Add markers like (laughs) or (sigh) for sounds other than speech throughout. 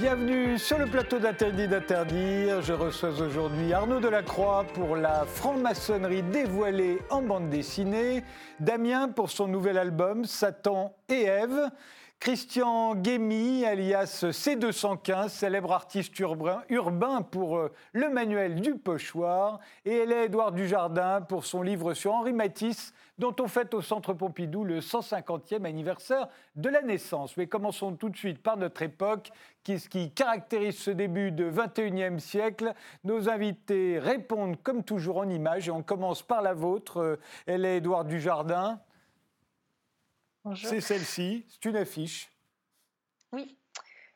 Bienvenue sur le plateau d'Interdit d'interdire. Je reçois aujourd'hui Arnaud Delacroix pour la franc-maçonnerie dévoilée en bande dessinée, Damien pour son nouvel album Satan et Ève, Christian Guémy, alias C215, célèbre artiste urbain, pour euh, le manuel du pochoir, et Édouard Dujardin pour son livre sur Henri Matisse, dont on fête au Centre Pompidou le 150e anniversaire de la naissance. Mais commençons tout de suite par notre époque, qui, ce qui caractérise ce début de 21e siècle. Nos invités répondent comme toujours en images, et on commence par la vôtre. Euh, elle est Édouard Dujardin. C'est celle-ci, c'est une affiche. Oui,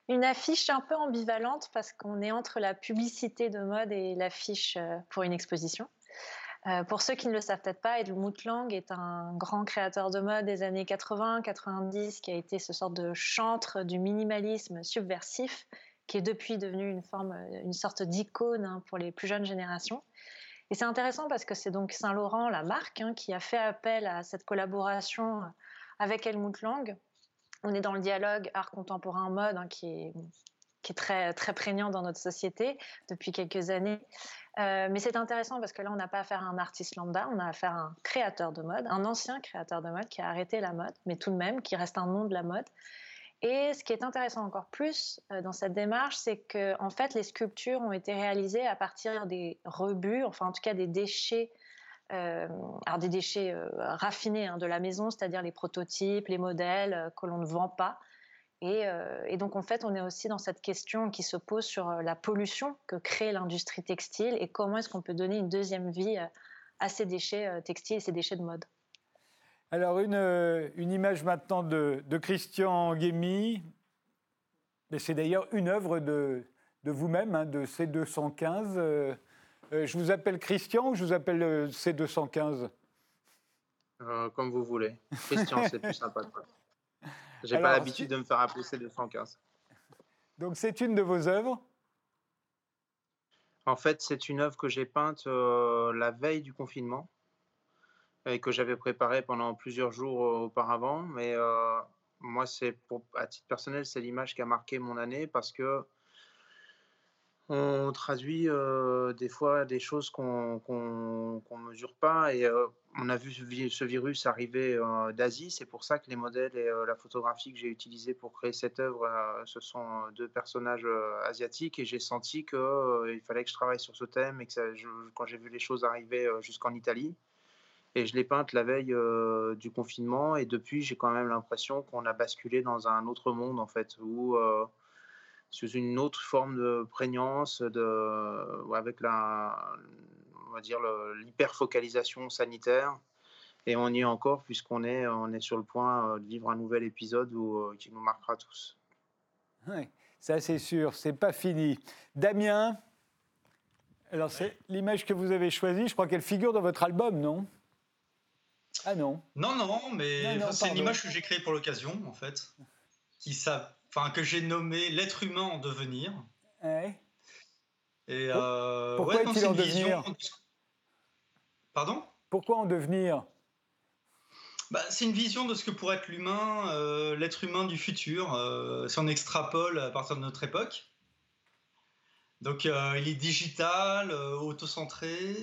une affiche un peu ambivalente parce qu'on est entre la publicité de mode et l'affiche euh, pour une exposition. Euh, pour ceux qui ne le savent peut-être pas, Edmund Lang est un grand créateur de mode des années 80-90 qui a été ce sorte de chantre du minimalisme subversif qui est depuis devenu une, forme, euh, une sorte d'icône hein, pour les plus jeunes générations. Et c'est intéressant parce que c'est donc Saint-Laurent, la marque, hein, qui a fait appel à cette collaboration avec Helmut Lang. On est dans le dialogue art contemporain mode hein, qui est qui est très, très prégnant dans notre société depuis quelques années. Euh, mais c'est intéressant parce que là, on n'a pas affaire à un artiste lambda, on a affaire à un créateur de mode, un ancien créateur de mode qui a arrêté la mode, mais tout de même qui reste un nom de la mode. Et ce qui est intéressant encore plus euh, dans cette démarche, c'est que en fait, les sculptures ont été réalisées à partir des rebuts, enfin en tout cas des déchets euh, alors des déchets raffinés hein, de la maison, c'est-à-dire les prototypes, les modèles que l'on ne vend pas, euh, et, donc, en fait, on est aussi dans cette question qui se pose sur euh, la pollution que crée l'industrie textile et comment est-ce qu'on peut donner une deuxième vie euh, à ces déchets textiles et ces déchets de mode. Alors, une, une image maintenant de, de Christian Guémy. C'est d'ailleurs une œuvre de, de vous-même, hein, de C215. je vous appelle Christian ou je vous appelle C215 Comme vous voulez. Christian, c'est plus sympa. (laughs) J'ai pas l'habitude de me faire appeler C215. Donc c'est une de vos œuvres? En fait, c'est une œuvre que j'ai peinte euh, la veille du confinement et que j'avais préparée pendant plusieurs jours euh, auparavant. Mais euh, moi, c'est à titre personnel, c'est l'image qui a marqué mon année parce que on traduit des fois des choses qu'on ne mesure pas et on a vu ce virus arriver d'Asie. C'est pour ça que les modèles et la photographie que j'ai utilisée pour créer cette œuvre, ce sont deux personnages asiatiques et j'ai senti qu'il fallait que je travaille sur ce thème et que quand j'ai vu les choses arriver jusqu'en Italie, et je l'ai peinte la veille du confinement et depuis j'ai quand même l'impression qu'on a basculé dans un autre monde en fait où sous une autre forme de prégnance, de, avec la, on va dire l'hyperfocalisation sanitaire. Et on y est encore puisqu'on est, on est sur le point euh, de vivre un nouvel épisode où, euh, qui nous marquera tous. Oui, ça c'est sûr, c'est pas fini. Damien, alors c'est l'image que vous avez choisie, je crois qu'elle figure dans votre album, non? Ah non. Non, non, mais c'est une image que j'ai créée pour l'occasion, en fait, qui, ça, enfin que j'ai nommé l'être humain en devenir. Ouais. Et euh, Pourquoi est-il en devenir Pardon? Pourquoi en devenir? Bah, c'est une vision de ce que pourrait être l'humain, euh, l'être humain du futur, euh, si on extrapole à partir de notre époque. Donc euh, il est digital, autocentré.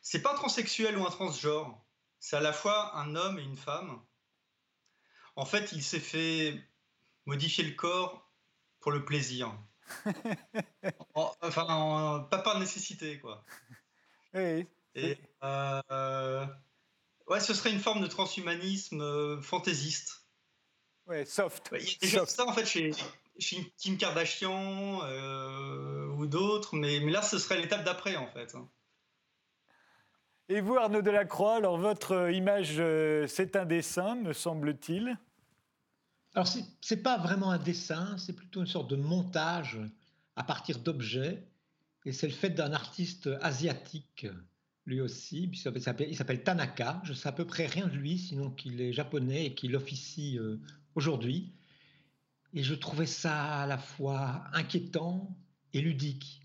C'est pas transsexuel ou un transgenre. C'est à la fois un homme et une femme. En fait, il s'est fait modifier le corps pour le plaisir. (laughs) enfin, pas par nécessité, quoi. Oui. Et, euh, ouais, ce serait une forme de transhumanisme euh, fantaisiste. Ouais, soft. Il y a déjà ça, en fait, chez, chez Kim Kardashian euh, ou d'autres, mais, mais là, ce serait l'étape d'après, en fait. Et vous, Arnaud Delacroix, alors votre image, c'est un dessin, me semble-t-il alors, ce n'est pas vraiment un dessin, c'est plutôt une sorte de montage à partir d'objets. Et c'est le fait d'un artiste asiatique, lui aussi. Il s'appelle Tanaka. Je sais à peu près rien de lui, sinon qu'il est japonais et qu'il officie euh, aujourd'hui. Et je trouvais ça à la fois inquiétant et ludique.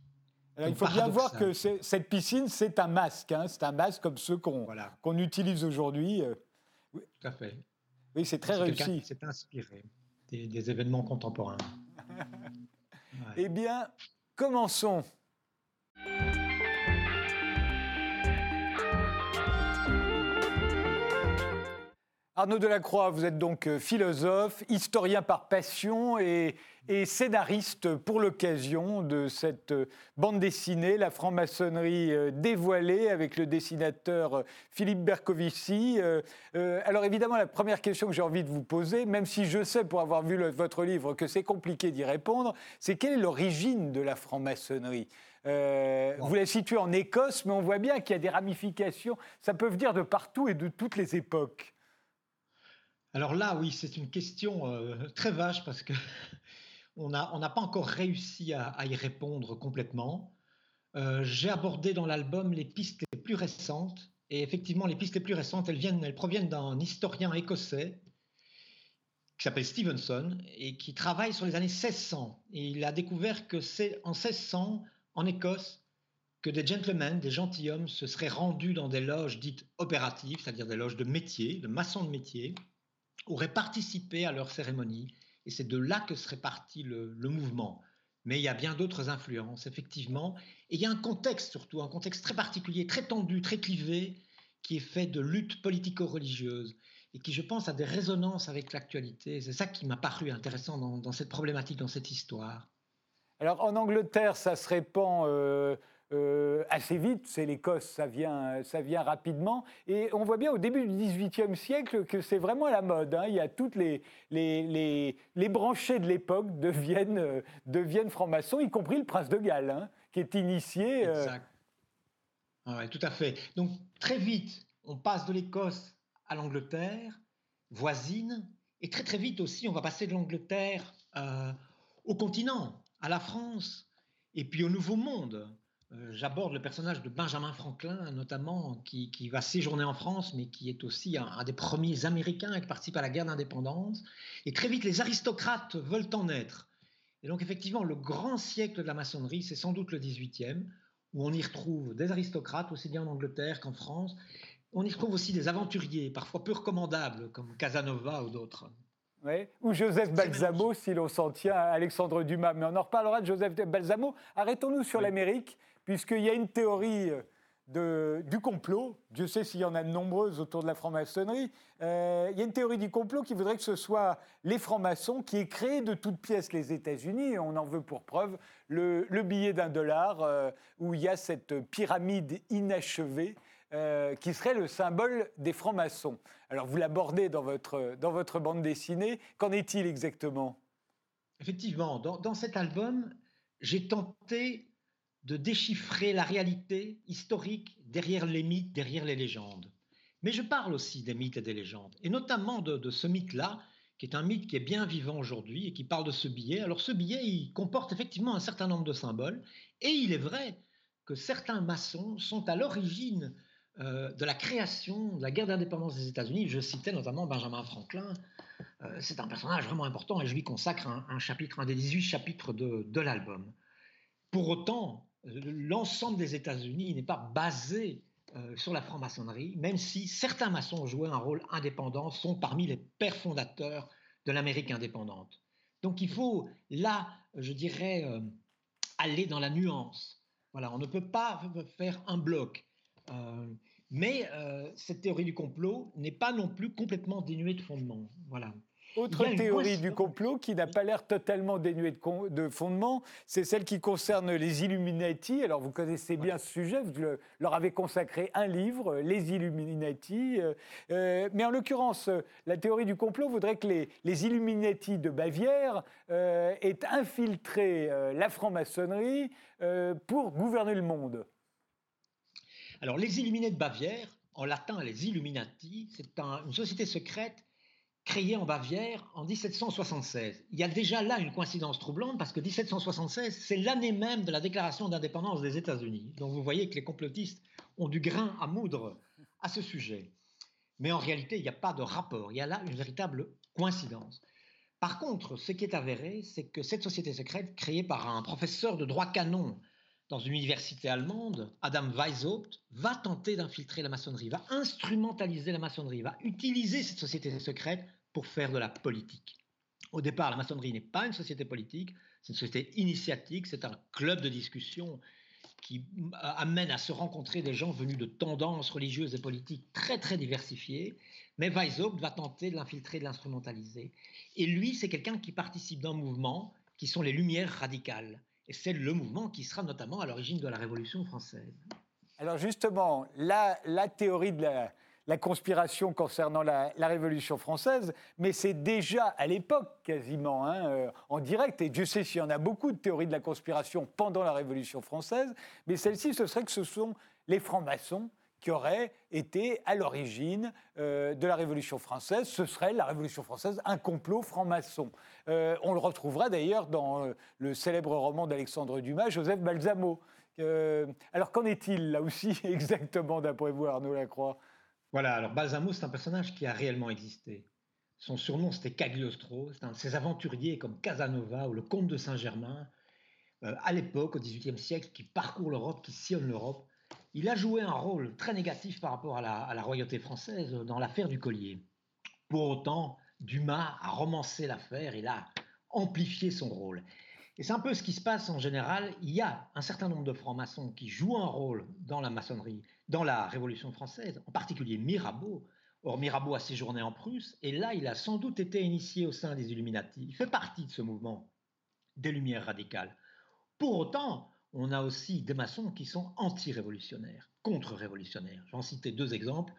il faut bien voir que cette piscine, c'est un masque. Hein. c'est un masque comme ceux qu'on qu'on utilise aujourd'hui. Euh. Tout à fait. Oui, c'est très réussi. C'est inspiré des, événements contemporains. (laughs) Eh bien, commençons. Arnaud Delacroix, vous êtes donc euh, philosophe, historien par passion et, scénariste pour l'occasion de cette euh, bande dessinée, La franc-maçonnerie euh, dévoilée, avec le dessinateur Philippe Bercovici. alors évidemment, la première question que j'ai envie de vous poser, même si je sais pour avoir vu votre livre que c'est compliqué d'y répondre, c'est quelle est l'origine de la franc-maçonnerie? Vous la situez en Écosse, mais on voit bien qu'il y a des ramifications. Ça peut venir de partout et de toutes les époques. Alors là, oui, c'est une question euh, très vache parce que (laughs) on n'a pas encore réussi à, y répondre complètement. Euh, j'ai abordé dans l'album les pistes les plus récentes. Et effectivement, les pistes les plus récentes, elles, elles proviennent d'un historien écossais qui s'appelle Stevenson et qui travaille sur les années 1600. Et il a découvert que c'est en 1600, en Écosse, que des gentlemen, des gentilshommes, se seraient rendus dans des loges dites opératives, c'est-à-dire des loges de métier, de maçons de métier, auraient participé à leur cérémonie. Et c'est de là que serait parti le, mouvement. Mais il y a bien d'autres influences, effectivement. Et il y a un contexte surtout, un contexte très particulier, très tendu, très clivé, qui est fait de lutte politico-religieuse et qui, je pense, a des résonances avec l'actualité. C'est ça qui m'a paru intéressant dans, cette problématique, dans cette histoire. Alors en Angleterre, ça se répand euh, euh, assez vite. C'est l'Écosse, ça vient, ça vient rapidement. Et on voit bien au début du XVIIIe siècle que c'est vraiment la mode. Hein. Il y a toutes les, les, les, branchés de l'époque deviennent, euh, deviennent francs-maçons, y compris le prince de Galles, hein, qui est initié. Euh, tout à fait. Donc très vite, on passe de l'Écosse à l'Angleterre, voisine, et très très vite aussi, on va passer de l'Angleterre au continent, à la France, et puis au Nouveau Monde. Euh, j'aborde le personnage de Benjamin Franklin, notamment, qui, va séjourner en France, mais qui est aussi un, des premiers Américains qui participe à la guerre d'indépendance. Et très vite, les aristocrates veulent en être. Et donc, effectivement, le grand siècle de la maçonnerie, c'est sans doute le 18e, où on y retrouve des aristocrates, aussi bien en Angleterre qu'en France. On y retrouve aussi des aventuriers, parfois peu recommandables, comme Casanova ou d'autres. Oui. Ou Joseph Balsamo, si l'on s'en tient à Alexandre Dumas. Mais on en reparlera de Joseph Balsamo. Arrêtons-nous sur l'Amérique puisqu'il y a une théorie euh, du complot, Dieu sait s'il y en a de nombreuses autour de la franc-maçonnerie, euh, il y a une théorie du complot qui voudrait que ce soit les francs-maçons qui aient créé de toutes pièces les États-Unis, on en veut pour preuve le, billet d'un dollar euh, où il y a cette pyramide inachevée qui serait le symbole des francs-maçons. Alors vous l'abordez dans votre, dans votre bande dessinée, qu'en est-il exactement? Effectivement, dans cet album, j'ai tenté de déchiffrer la réalité historique derrière les mythes, derrière les légendes. Mais je parle aussi des mythes et des légendes, et notamment de, ce mythe-là, qui est un mythe qui est bien vivant aujourd'hui et qui parle de ce billet. Alors ce billet, il comporte effectivement un certain nombre de symboles, et il est vrai que certains maçons sont à l'origine euh, de la création de la guerre d'indépendance des États-Unis. Je citais notamment Benjamin Franklin. Euh, c'est un personnage vraiment important et je lui consacre un, chapitre, un des 18 chapitres de, de l'album. Pour autant, l'ensemble des États-Unis n'est pas basé euh, sur la franc-maçonnerie, même si certains maçons ont joué un rôle indépendant, sont parmi les pères fondateurs de l'Amérique indépendante. Donc il faut là, je dirais, euh, aller dans la nuance. Voilà, on ne peut pas faire un bloc. Euh, mais cette théorie du complot n'est pas non plus complètement dénuée de fondement. Voilà. Autre théorie du complot qui n'a pas l'air totalement dénuée de, fondement, c'est celle qui concerne les Illuminati. Alors vous connaissez bien ce sujet, vous leur avez consacré un livre, Les Illuminati. Euh, euh, mais en l'occurrence, la théorie du complot voudrait que les, Illuminati de Bavière euh, aient infiltré la franc-maçonnerie pour gouverner le monde. Alors les Illuminati de Bavière, en latin les Illuminati, c'est une société secrète créé en Bavière en 1776. Il y a déjà là une coïncidence troublante parce que 1776, c'est l'année même de la déclaration d'indépendance des États-Unis. Donc vous voyez que les complotistes ont du grain à moudre à ce sujet. Mais en réalité, il n'y a pas de rapport. Il y a là une véritable coïncidence. Par contre, ce qui est avéré, c'est que cette société secrète, créée par un professeur de droit canon dans une université allemande, Adam Weishaupt, va tenter d'infiltrer la maçonnerie, va instrumentaliser la maçonnerie, va utiliser cette société secrète pour faire de la politique. Au départ, la maçonnerie n'est pas une société politique, C'est une société initiatique, c'est un club de discussion qui amène à se rencontrer des gens venus de tendances religieuses et politiques très très diversifiées. Mais Weishaupt va tenter de l'infiltrer, de l'instrumentaliser. Et lui, c'est quelqu'un qui participe d'un mouvement qui sont les Lumières radicales. Et c'est le mouvement qui sera notamment à l'origine de la Révolution française. Alors justement, la, la théorie de la, la conspiration concernant la, Révolution française, mais c'est déjà à l'époque quasiment hein, euh, en direct, et Dieu sait s'il y en a beaucoup de théories de la conspiration pendant la Révolution française, mais celle-ci, ce serait que ce sont les francs-maçons qui auraient été à l'origine euh, de la Révolution française. Ce serait la Révolution française un complot franc-maçon. Euh, on le retrouvera d'ailleurs dans le célèbre roman d'Alexandre Dumas, Joseph Balsamo. alors qu'en est-il là aussi (laughs) exactement d'après vous, Arnaud Lacroix? Voilà, alors Balsamo, c'est un personnage qui a réellement existé. Son surnom, c'était Cagliostro. C'est un de ces aventuriers comme Casanova ou le comte de Saint-Germain, euh, à l'époque, au XVIIIe siècle, qui parcourt l'Europe, qui sillonne l'Europe. Il a joué un rôle très négatif par rapport à la, à la royauté française dans l'affaire du collier. Pour autant, Dumas a romancé l'affaire, il a amplifié son rôle. Et c'est un peu ce qui se passe en général. Il y a un certain nombre de francs-maçons qui jouent un rôle dans la maçonnerie, dans la Révolution française, en particulier Mirabeau. Or, Mirabeau a séjourné en Prusse, et là, il a sans doute été initié au sein des Illuminati. Il fait partie de ce mouvement des Lumières radicales. Pour autant, on a aussi des maçons qui sont anti-révolutionnaires, contre-révolutionnaires. J'en citais deux exemples,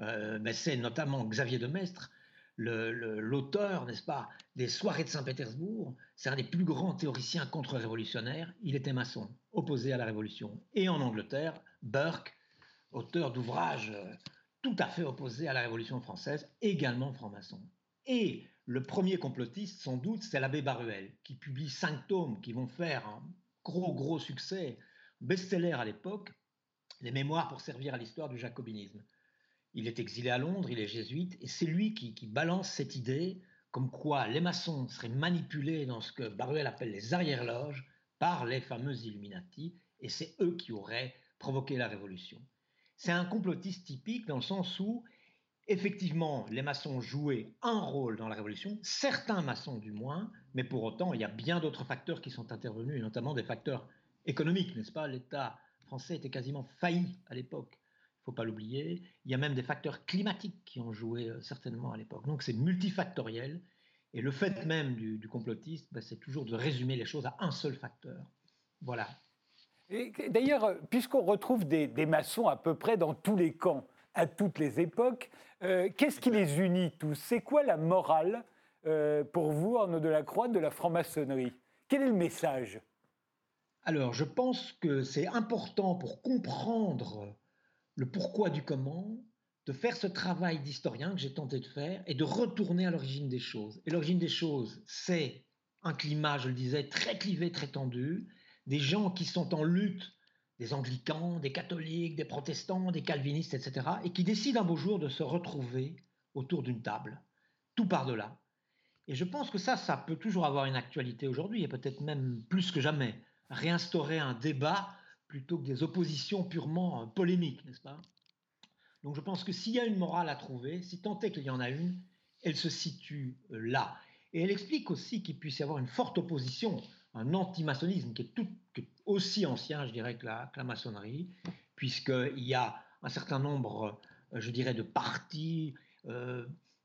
euh, mais c'est notamment Xavier de Maistre, l'auteur, n'est-ce pas, des soirées de Saint-Pétersbourg, c'est un des plus grands théoriciens contre-révolutionnaires. Il était maçon, opposé à la Révolution. Et en Angleterre, Burke, auteur d'ouvrages euh, tout à fait opposés à la Révolution française, également franc-maçon. Et le premier complotiste, sans doute, c'est l'abbé Baruel, qui publie cinq tomes qui vont faire un gros, gros succès, best-seller à l'époque, les mémoires pour servir à l'histoire du jacobinisme. Il est exilé à Londres, il est jésuite, et c'est lui qui, balance cette idée comme quoi les maçons seraient manipulés dans ce que Baruel appelle les arrière-loges par les fameux Illuminati, et c'est eux qui auraient provoqué la révolution. C'est un complotiste typique dans le sens où, effectivement, les maçons jouaient un rôle dans la révolution, certains maçons du moins, mais pour autant, il y a bien d'autres facteurs qui sont intervenus, notamment des facteurs économiques, n'est-ce pas? L'État français était quasiment failli à l'époque faut pas l'oublier. Il y a même des facteurs climatiques qui ont joué euh, certainement à l'époque. Donc c'est multifactoriel. Et le fait même du, du complotiste, ben, c'est toujours de résumer les choses à un seul facteur. Voilà. D'ailleurs, euh, puisqu'on retrouve des, maçons à peu près dans tous les camps, à toutes les époques, euh, qu'est-ce qui les unit tous? C'est quoi la morale pour vous, Arnaud Delacroix, de la franc-maçonnerie? Quel est le message? Alors, je pense que c'est important pour comprendre le pourquoi du comment, de faire ce travail d'historien que j'ai tenté de faire et de retourner à l'origine des choses. Et l'origine des choses, c'est un climat, je le disais, très clivé, très tendu, des gens qui sont en lutte, des anglicans, des catholiques, des protestants, des calvinistes, etc., et qui décident un beau jour de se retrouver autour d'une table. Tout par delà. Et je pense que ça, ça peut toujours avoir une actualité aujourd'hui, et peut-être même plus que jamais. Réinstaurer un débat plutôt que des oppositions purement euh, polémiques, n'est-ce pas? Donc je pense que s'il y a une morale à trouver, si tant est qu'il y en a une, elle se situe euh, là. Et elle explique aussi qu'il puisse y avoir une forte opposition, un anti-maçonnisme qui est, tout, aussi ancien, je dirais, que la, maçonnerie, puisqu'il y a un certain nombre, euh, je dirais, de partis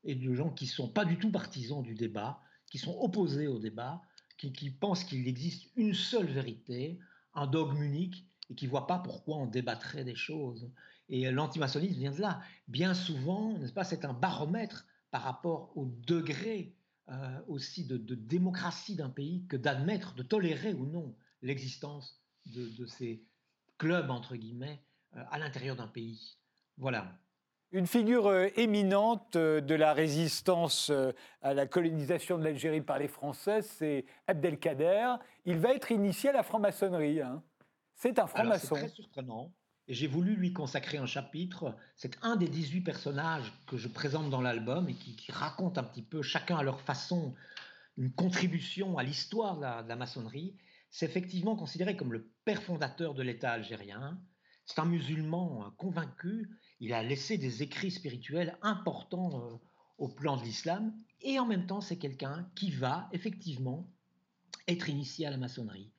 et de gens qui ne sont pas du tout partisans du débat, qui sont opposés au débat, qui pensent qu'il existe une seule vérité, un dogme unique, et qui ne voient pas pourquoi on débattrait des choses. Et l'antimaçonnisme vient de là. Bien souvent, n'est-ce pas, c'est un baromètre par rapport au degré euh, aussi de, démocratie d'un pays que d'admettre, de tolérer ou non l'existence de, ces clubs, entre guillemets, euh, à l'intérieur d'un pays. Voilà. Une figure euh, éminente de la résistance à la colonisation de l'Algérie par les Français, c'est Abdelkader. Il va être initié à la franc-maçonnerie. Hein. C'est un franc-maçon. C'est très surprenant. Et j'ai voulu lui consacrer un chapitre. C'est un des 18 personnages que je présente dans l'album et qui, racontent un petit peu, chacun à leur façon, une contribution à l'histoire de, la, maçonnerie. C'est effectivement considéré comme le père fondateur de l'État algérien. C'est un musulman euh, convaincu. Il a laissé des écrits spirituels importants euh, au plan de l'islam. Et en même temps, c'est quelqu'un qui va effectivement être initié à la maçonnerie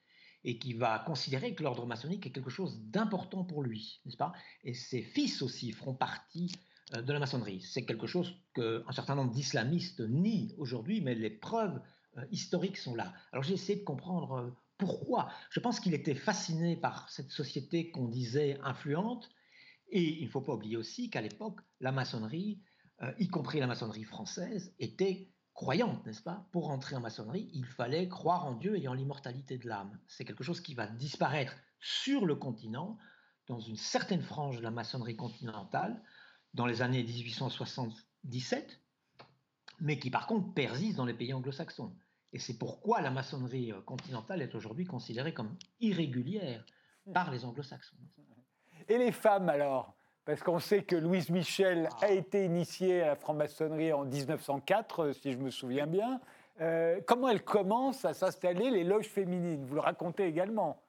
et qui va considérer que l'ordre maçonnique est quelque chose d'important pour lui, n'est-ce pas? Et ses fils aussi feront partie euh, de la maçonnerie. C'est quelque chose qu'un certain nombre d'islamistes nient aujourd'hui, mais les preuves euh, historiques sont là. Alors j'ai essayé de comprendre euh, pourquoi. Je pense qu'il était fasciné par cette société qu'on disait influente, et il ne faut pas oublier aussi qu'à l'époque, la maçonnerie, y compris la maçonnerie française, était croyante, n'est-ce pas? Pour entrer en maçonnerie, il fallait croire en Dieu et en l'immortalité de l'âme. C'est quelque chose qui va disparaître sur le continent, dans une certaine frange de la maçonnerie continentale, dans les années 1877, mais qui par contre persiste dans les pays anglo-saxons. Et c'est pourquoi la maçonnerie euh, continentale est aujourd'hui considérée comme irrégulière par les anglo-saxons. Et les femmes alors? Parce qu'on sait que Louise Michel a ah. été initiée à la franc-maçonnerie en 1904, euh, si je me souviens bien. Euh, comment elle commence à s'installer les loges féminines? Vous le racontez également.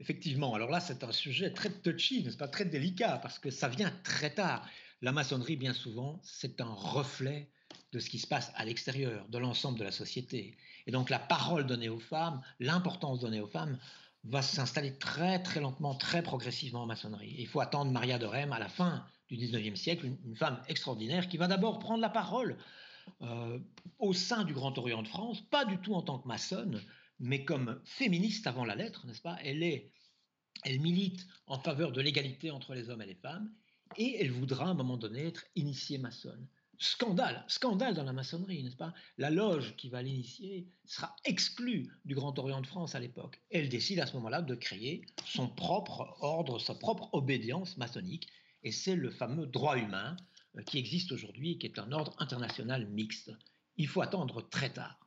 Effectivement, alors là, c'est un sujet très touchy, n'est-ce pas, très délicat, parce que ça vient très tard. La maçonnerie, bien souvent, c'est un reflet de ce qui se passe à l'extérieur, de l'ensemble de la société. Et donc la parole donnée aux femmes, l'importance donnée aux femmes, va s'installer très très lentement, très progressivement en maçonnerie. Il faut attendre Maria de Rem à la fin du 19e siècle, une, femme extraordinaire qui va d'abord prendre la parole euh, au sein du Grand Orient de France, pas du tout en tant que maçonne, mais comme féministe avant la lettre, n'est-ce pas? Elle est, elle milite en faveur de l'égalité entre les hommes et les femmes, et elle voudra à un moment donné être initiée maçonne. Scandale, scandale dans la maçonnerie, n'est-ce pas? La loge qui va l'initier sera exclue du Grand Orient de France à l'époque. Elle décide à ce moment-là de créer son propre ordre, sa propre obédience maçonnique, et c'est le fameux droit humain euh, qui existe aujourd'hui et qui est un ordre international mixte. Il faut attendre très tard.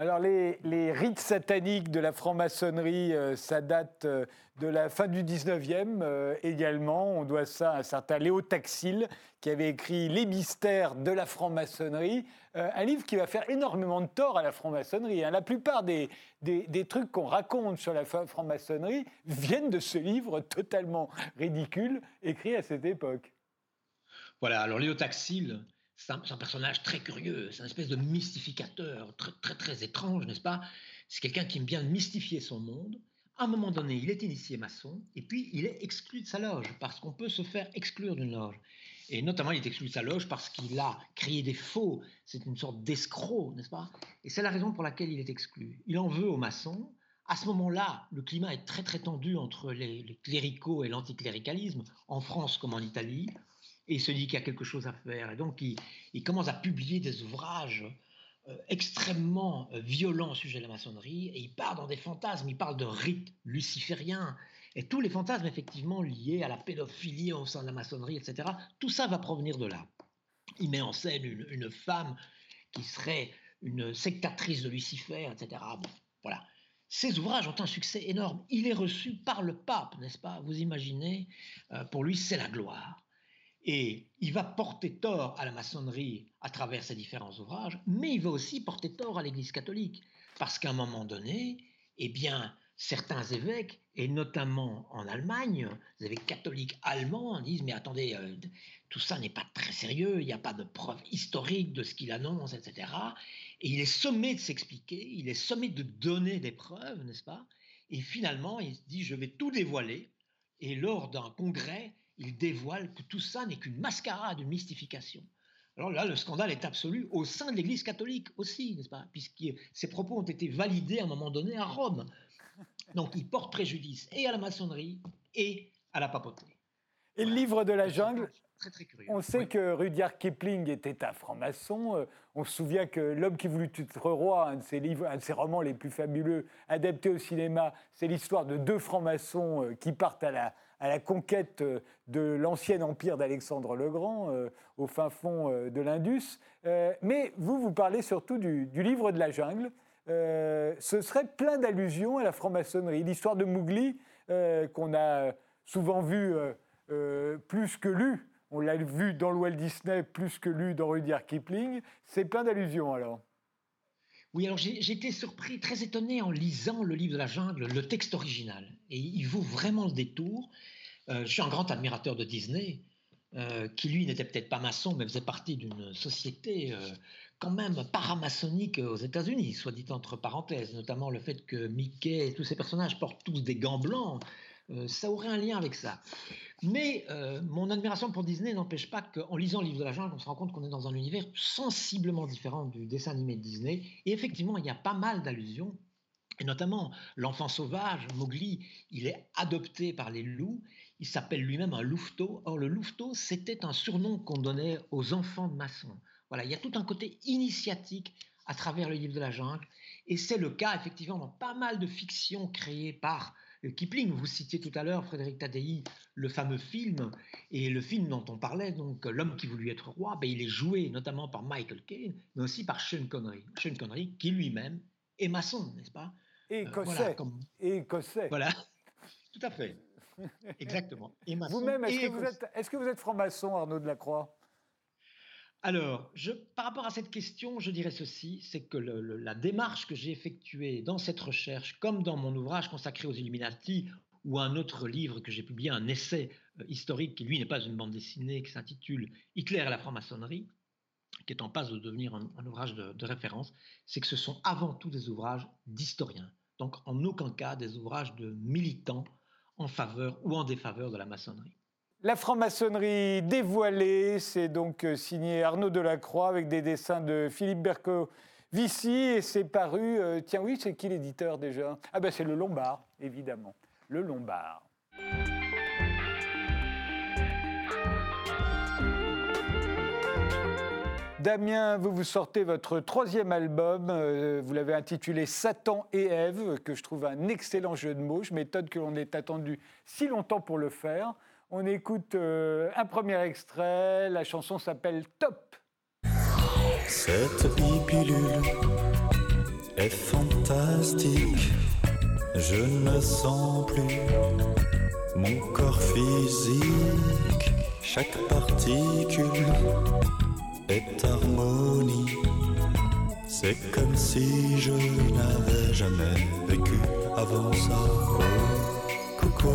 Alors les, rites sataniques de la franc-maçonnerie, euh, ça date euh, de la fin du 19e euh, également. On doit ça à un certain Léo Taxil qui avait écrit Les mystères de la franc-maçonnerie, un livre qui va faire énormément de tort à la franc-maçonnerie. Hein. La plupart des, des trucs qu'on raconte sur la franc-maçonnerie viennent de ce livre totalement ridicule écrit à cette époque. Voilà, alors Léo Taxil, c'est un, personnage très curieux, c'est un espèce de mystificateur très très, étrange, n'est-ce pas? C'est quelqu'un qui aime bien mystifier son monde. À un moment donné, il est initié maçon et puis il est exclu de sa loge parce qu'on peut se faire exclure d'une loge. Et notamment, il est exclu de sa loge parce qu'il a créé des faux. C'est une sorte d'escroc, n'est-ce pas? Et c'est la raison pour laquelle il est exclu. Il en veut aux maçons. À ce moment-là, le climat est très très tendu entre les cléricaux et l'anticléricalisme, en France comme en Italie et il se dit qu'il y a quelque chose à faire. Et donc, il, commence à publier des ouvrages euh, extrêmement euh, violents au sujet de la maçonnerie, et il part dans des fantasmes, il parle de rites lucifériens, et tous les fantasmes effectivement liés à la pédophilie au sein de la maçonnerie, etc., tout ça va provenir de là. Il met en scène une, femme qui serait une sectatrice de Lucifer, etc. voilà. Ces ouvrages ont un succès énorme. Il est reçu par le pape, n'est-ce pas? Vous imaginez, euh, pour lui, c'est la gloire. Et il va porter tort à la maçonnerie à travers ses différents ouvrages, mais il va aussi porter tort à l'Église catholique, parce qu'à un moment donné, eh bien, certains évêques, et notamment en Allemagne, les évêques catholiques allemands disent mais attendez, euh, tout ça n'est pas très sérieux, il n'y a pas de preuves historiques de ce qu'il annonce, etc. Et il est sommé de s'expliquer, il est sommé de donner des preuves, n'est-ce pas? Et finalement, il se dit je vais tout dévoiler. Et lors d'un congrès, il dévoile que tout ça n'est qu'une mascarade, une mystification. Alors là, le scandale est absolu au sein de l'Église catholique aussi, n'est-ce pas? Puisque ces propos ont été validés à un moment donné à Rome. Donc il porte préjudice et à la maçonnerie et à la papauté. Et le livre de la jungle, très, très curieux. on sait que Rudyard Kipling était un franc-maçon. Euh, on se souvient que L'homme qui voulut être roi, un de ses, livres, un de ses romans les plus fabuleux, adapté au cinéma, c'est l'histoire de deux francs-maçons euh, qui partent à la, à la conquête euh, de l'ancien empire d'Alexandre le Grand euh, au fin fond euh, de l'Indus. mais vous, vous parlez surtout du, livre de la jungle. ce serait plein d'allusions à la franc-maçonnerie. L'histoire de Mowgli, qu'on a souvent vu plus que lu, on l'a vu dans le Walt Disney plus que lu dans Rudyard Kipling, c'est plein d'allusions alors. Oui, alors j'ai été surpris, très étonné en lisant le livre de la jungle, le texte original. Et il vaut vraiment le détour. Euh, je suis un grand admirateur de Disney, euh, qui lui n'était peut-être pas maçon, mais faisait partie d'une société euh, quand même paramaçonnique aux États-Unis, soit dit entre parenthèses, notamment le fait que Mickey et tous ces personnages portent tous des gants blancs. Euh, ça aurait un lien avec ça. Mais euh, mon admiration pour Disney n'empêche pas qu'en lisant le livre de la jungle, on se rend compte qu'on est dans un univers sensiblement différent du dessin animé de Disney. Et effectivement, il y a pas mal d'allusions. Et notamment, l'enfant sauvage, Mowgli, il est adopté par les loups. Il s'appelle lui-même un louveteau. Or, le louveteau, c'était un surnom qu'on donnait aux enfants de maçons. Voilà, il y a tout un côté initiatique à travers le livre de la jungle. Et c'est le cas, effectivement, dans pas mal de fictions créées par Kipling. Vous citiez tout à l'heure, Frédéric Tadei, le fameux film. Et le film dont on parlait, donc L'homme qui voulut être roi, ben, il est joué notamment par Michael Caine, mais aussi par Sean Connery. Sean Connery, qui lui-même est maçon, n'est-ce pas? Et euh, écossais. Et écossais. Voilà, (laughs) tout à fait. Exactement. Vous-même, est-ce que, vous êtes franc-maçon, Arnaud Delacroix? Alors, par rapport à cette question, je dirais ceci, c'est que la démarche que j'ai effectuée dans cette recherche, comme dans mon ouvrage consacré aux Illuminati, ou un autre livre que j'ai publié, un essai euh, historique qui, lui, n'est pas une bande dessinée, qui s'intitule Hitler et la franc-maçonnerie, qui est en passe de devenir un, ouvrage de référence, c'est que ce sont avant tout des ouvrages d'historiens. Donc, en aucun cas des ouvrages de militants en faveur ou en défaveur de la maçonnerie. La franc-maçonnerie dévoilée, c'est donc euh, signé Arnaud Delacroix avec des dessins de Philippe Berco. Vici et c'est paru, euh, tiens oui, c'est qui l'éditeur déjà? Ah ben c'est le Lombard, évidemment, le Lombard. Damien, vous vous sortez votre troisième album, euh, vous l'avez intitulé Satan et Ève, que je trouve un excellent jeu de mots. Je m'étonne que l'on ait attendu si longtemps pour le faire. On écoute euh, un premier extrait, la chanson s'appelle Top. Cette pilule est fantastique, je ne sens plus mon corps physique, chaque particule est harmonie. C'est comme si je n'avais jamais vécu avant ça. Oh, coucou,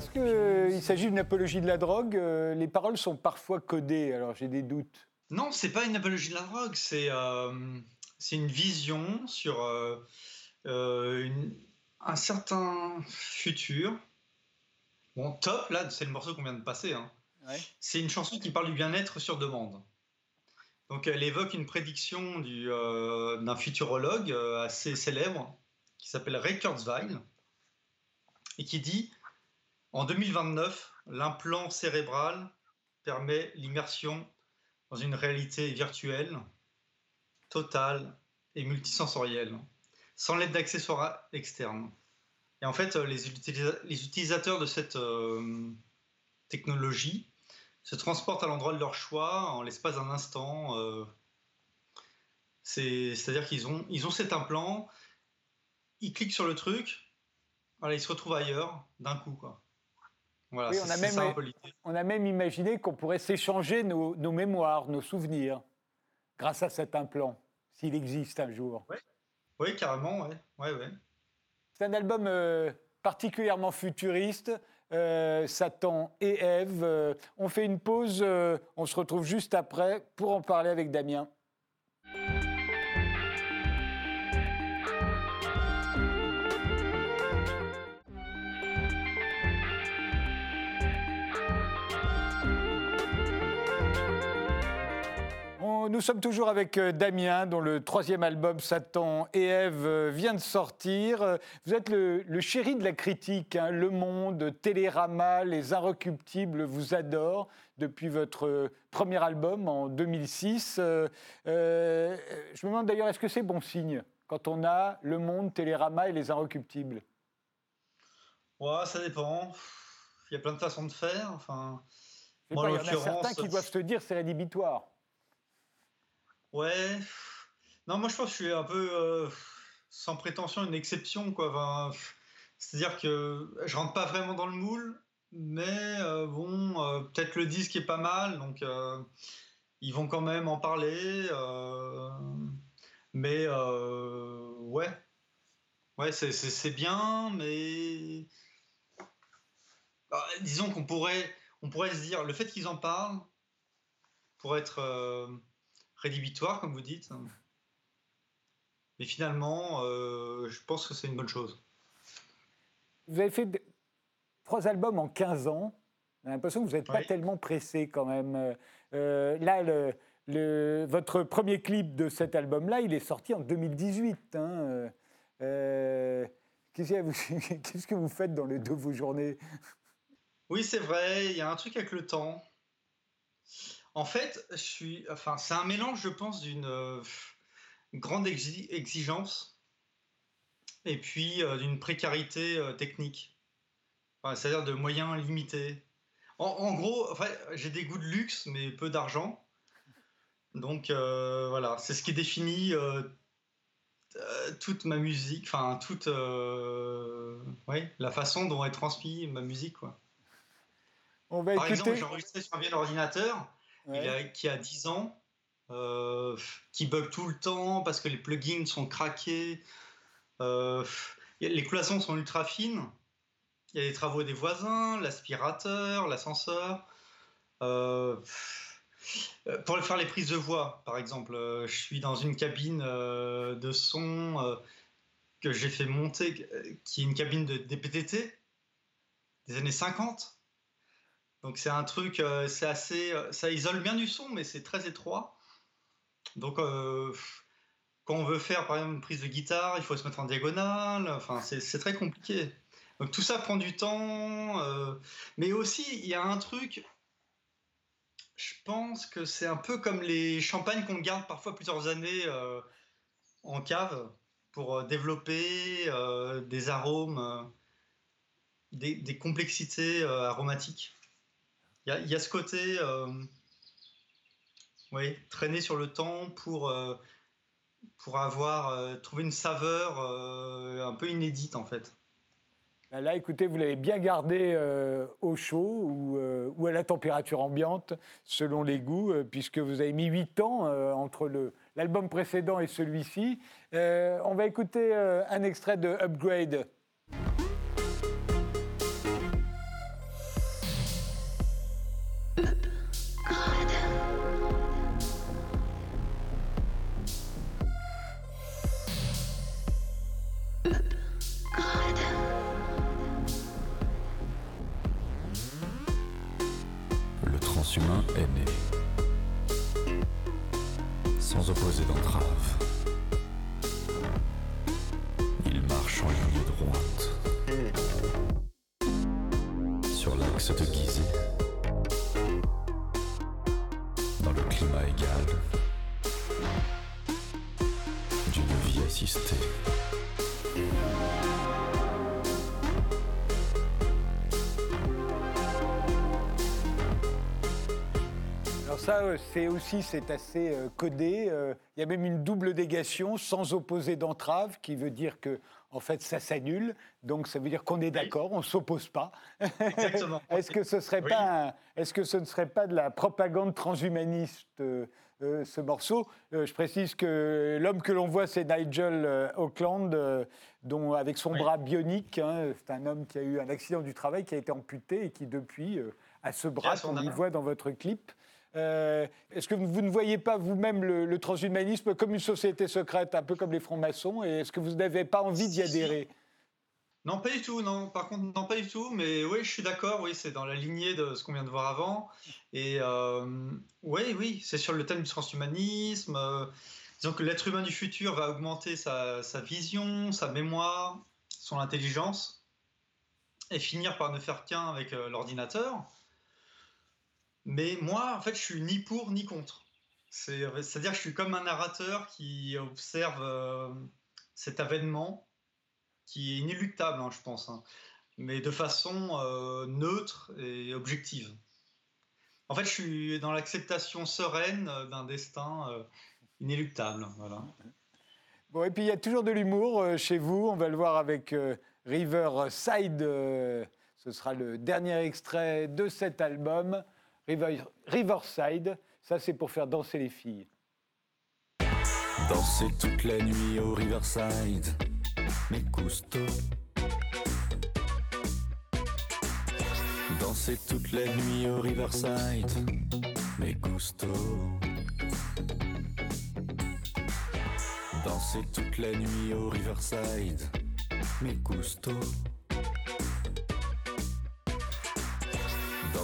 coucou. Il s'agit d'une apologie de la drogue. Euh, les paroles sont parfois codées, alors j'ai des doutes. Non, c'est pas une apologie de la drogue, c'est euh, une vision sur euh, un certain futur. Bon, top, là, c'est le morceau qu'on vient de passer. Hein. C'est une chanson qui parle du bien-être sur demande. Donc elle évoque une prédiction d'un futurologue assez célèbre qui s'appelle Ray Kurzweil et qui dit en 2029, l'implant cérébral permet l'immersion dans une réalité virtuelle, totale et multisensorielle, sans l'aide d'accessoires externes. Et en fait, les, utilisateurs de cette euh, technologie se transportent à l'endroit de leur choix en l'espace d'un instant. Euh, c'est-à-dire qu'ils ont, ont cet implant, ils cliquent sur le truc, voilà, ils se retrouvent ailleurs d'un coup. Quoi on, a même, on, a même, imaginé qu'on pourrait s'échanger nos, mémoires, nos souvenirs, grâce à cet implant, s'il existe un jour. Oui, carrément, ouais. Ouais, C'est un album euh, particulièrement futuriste. Euh, Satan et Ève. Euh, on fait une pause, on se retrouve juste après pour en parler avec Damien. Nous sommes toujours avec euh, Damien, dont le troisième album Satan et Ève euh, vient de sortir. Vous êtes le, chéri de la critique. Hein. Le Monde, Télérama, Les Inrecuptibles vous adorent depuis votre premier album en 2006. Euh, je me demande d'ailleurs, est-ce que c'est bon signe quand on a Le Monde, Télérama et Les Inrecuptibles? Ouais, ça dépend. Il y a plein de façons de faire. Enfin, il y en a certains qui doivent se dire c'est rédhibitoire. Ouais. Non, moi je pense que je suis un peu euh, sans prétention une exception. quoi. C'est-à-dire que je rentre pas vraiment dans le moule, mais euh, bon, euh, peut-être le disque est pas mal, donc ils vont quand même en parler. mais ouais, ouais, c'est bien, mais bah, disons qu'on pourrait, on pourrait se dire, le fait qu'ils en parlent pourrait être rédhibitoire, comme vous dites. Mais finalement, euh, je pense que c'est une bonne chose. Vous avez fait trois albums en 15 ans. J'ai l'impression que vous n'êtes pas tellement pressé quand même. Euh, là, le, votre premier clip de cet album-là, il est sorti en 2018. Hein. (laughs) Qu'est-ce que vous faites dans les deux vos journées? Oui, c'est vrai, il y a un truc avec le temps. En fait, je suis, enfin, c'est un mélange, je pense, d'une euh, grande exigence et puis euh, d'une précarité euh, technique. c'est-à-dire de moyens limités. En, gros, j'ai des goûts de luxe, mais peu d'argent. Donc voilà, c'est ce qui définit toute ma musique, enfin toute ouais, la façon dont est transmise ma musique. Quoi. Par exemple, j'ai enregistré sur un vieil ordinateur qui a 10 ans, euh, qui bug tout le temps parce que les plugins sont craqués. Euh, les cloisons sont ultra fines. Il y a les travaux des voisins, l'aspirateur, l'ascenseur. Euh, pour faire les prises de voix, par exemple, je suis dans une cabine de son que j'ai fait monter, qui est une cabine de DPTT des années 50. Donc c'est un truc, euh, c'est assez, euh, ça isole bien du son, mais c'est très étroit. Donc euh, quand on veut faire par exemple une prise de guitare, il faut se mettre en diagonale. Enfin, c'est très compliqué. Donc tout ça prend du temps, mais aussi il y a un truc. Je pense que c'est un peu comme les champagnes qu'on garde parfois plusieurs années en cave pour développer des arômes, des complexités aromatiques. Il y, a ce côté, euh, oui, traîner sur le temps pour, euh, pour avoir euh, trouvé une saveur un peu inédite en fait. Bah là, écoutez, vous l'avez bien gardé au chaud ou, à la température ambiante, selon les goûts, puisque vous avez mis 8 ans entre l'album précédent et celui-ci. on va écouter un extrait de Upgrade. C'est aussi c'est assez euh, codé. Euh, il y a même une double négation sans opposer d'entrave, qui veut dire que en fait ça s'annule. Donc ça veut dire qu'on est d'accord, on s'oppose pas. Exactement. (laughs) est-ce que ce serait pas est-ce que ce ne serait pas de la propagande transhumaniste euh, ce morceau? Je précise que l'homme que l'on voit c'est Nigel Auckland, dont avec son bras bionique. Hein, c'est un homme qui a eu un accident du travail, qui a été amputé et qui depuis a ce bras qu'on y voit dans votre clip. Euh, est-ce que vous ne voyez pas vous-même le, transhumanisme comme une société secrète, un peu comme les francs-maçons Et est-ce que vous n'avez pas envie d'y adhérer? Non, pas du tout. Non, par contre, non, pas du tout. Mais oui, je suis d'accord. Oui, c'est dans la lignée de ce qu'on vient de voir avant. Et euh, oui, oui, c'est sur le thème du transhumanisme. Euh, disons que l'être humain du futur va augmenter sa, sa vision, sa mémoire, son intelligence, et finir par ne faire qu'un avec l'ordinateur. Mais moi, en fait, je suis ni pour ni contre. C'est-à-dire que je suis comme un narrateur qui observe euh, cet avènement qui est inéluctable, hein, je pense, hein, mais de façon euh, neutre et objective. En fait, je suis dans l'acceptation sereine d'un destin euh, inéluctable. Voilà. Bon, et puis il y a toujours de l'humour euh, chez vous. On va le voir avec Riverside. ce sera le dernier extrait de cet album, Riverside. Ça, c'est pour faire danser les filles. Danser toute la nuit au Riverside, mais gusto. Danser toute la nuit au Riverside, mais gusto. Danser toute la nuit au Riverside, mais gusto.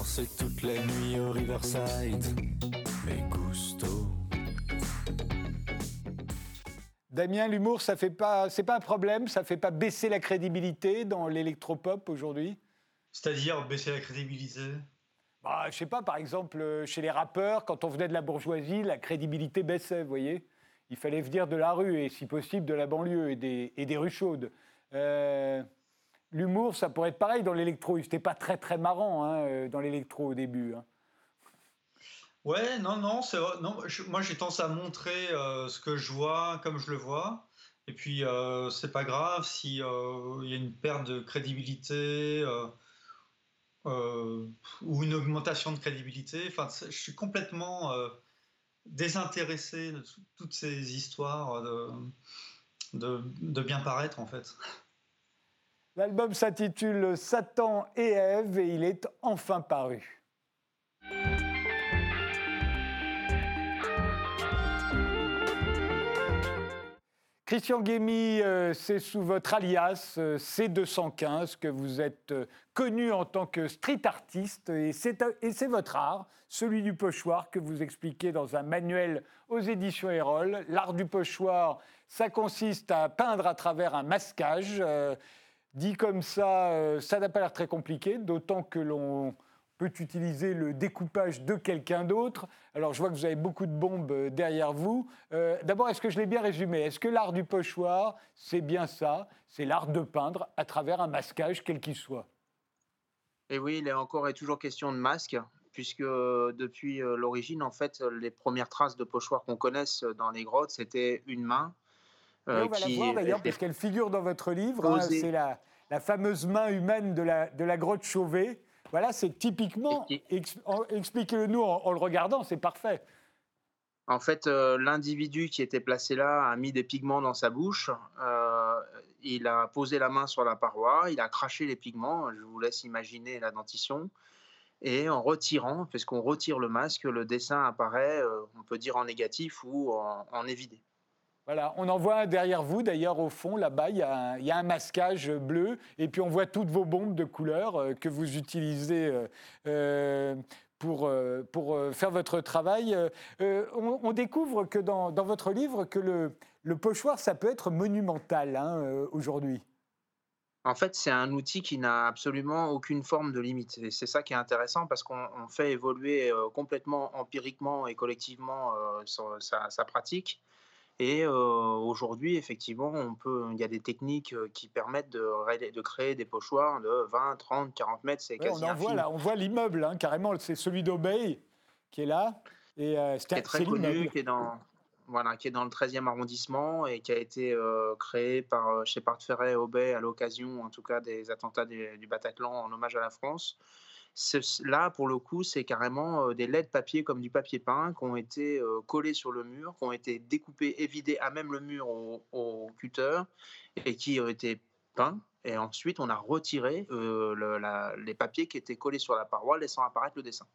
Danser toute la nuit au Riverside, mais gusto. Damien, l'humour, ça fait pas, c'est pas un problème, ça fait pas baisser la crédibilité dans l'électropop aujourd'hui? C'est-à-dire baisser la crédibilité? Bah, Je sais pas, par exemple, euh, chez les rappeurs, quand on venait de la bourgeoisie, la crédibilité baissait, vous voyez? Il fallait venir de la rue et, si possible, de la banlieue et des, et des rues chaudes. Euh, l'humour, ça pourrait être pareil dans l'électro. C'était pas très très marrant hein, euh, dans l'électro au début. Hein. Ouais, non, non, c'est non. moi, j'ai tendance à montrer euh, ce que je vois comme je le vois. Et puis, euh, c'est pas grave si euh, y a une perte de crédibilité ou une augmentation de crédibilité. Enfin, je suis complètement désintéressé de toutes ces histoires de bien paraître, en fait. L'album s'intitule Satan et Ève et il est enfin paru. Christian Guémy, euh, c'est sous votre alias euh, C215 que vous êtes euh, connu en tant que street artiste et c'est votre art, celui du pochoir que vous expliquez dans un manuel aux éditions Erol. L'art du pochoir, ça consiste à peindre à travers un masquage. Dit comme ça, ça n'a pas l'air très compliqué, d'autant que l'on peut utiliser le découpage de quelqu'un d'autre. Alors, je vois que vous avez beaucoup de bombes euh, derrière vous. Euh, d'abord, est-ce que je l'ai bien résumé? Est-ce que l'art du pochoir, c'est bien ça? C'est l'art de peindre à travers un masquage, quel qu'il soit Et oui, il est encore et toujours question de masque, puisque euh, depuis l'origine, en fait, les premières traces de pochoir qu'on connaisse dans les grottes, c'était une main. On va la voir d'ailleurs, parce qu'elle figure dans votre livre. Hein. c'est la, la, fameuse main humaine de la, de la grotte Chauvet. Voilà, c'est typiquement. Expliquez-le-nous en, le regardant, c'est parfait. En fait, euh, l'individu qui était placé là a mis des pigments dans sa bouche. Euh, il a posé la main sur la paroi, il a craché les pigments. Je vous laisse imaginer la dentition. Et en retirant, puisqu'on retire le masque, le dessin apparaît, euh, on peut dire en négatif ou en, en évidé. Voilà, on en voit derrière vous, d'ailleurs, au fond, là-bas, il y, a un masquage bleu, et puis on voit toutes vos bombes de couleur euh, que vous utilisez euh, euh, pour, pour faire votre travail. On, découvre que dans, votre livre que le, le, pochoir, ça peut être monumental hein, aujourd'hui. En fait, c'est un outil qui n'a absolument aucune forme de limite. Et c'est ça qui est intéressant parce qu'on fait évoluer complètement empiriquement et collectivement sa, pratique. Et aujourd'hui, effectivement, on peut, il y a des techniques qui permettent de, de créer des pochoirs de 20, 30, 40 mètres. C'est quasi on en voit là, on voit l'immeuble hein, carrément. C'est celui d'Obey qui est là. Et qui est très connu, qui est dans voilà, qui est dans le 13e arrondissement et qui a été créé par Shepard Ferret et Obey à l'occasion, en tout cas, des attentats du Bataclan en hommage à la France. Là, pour le coup, c'est carrément des laits de papier comme du papier peint qui ont été collés sur le mur, qui ont été découpés et vidés à même le mur au, cutter et qui ont été peints. Et ensuite, on a retiré les papiers qui étaient collés sur la paroi, laissant apparaître le dessin.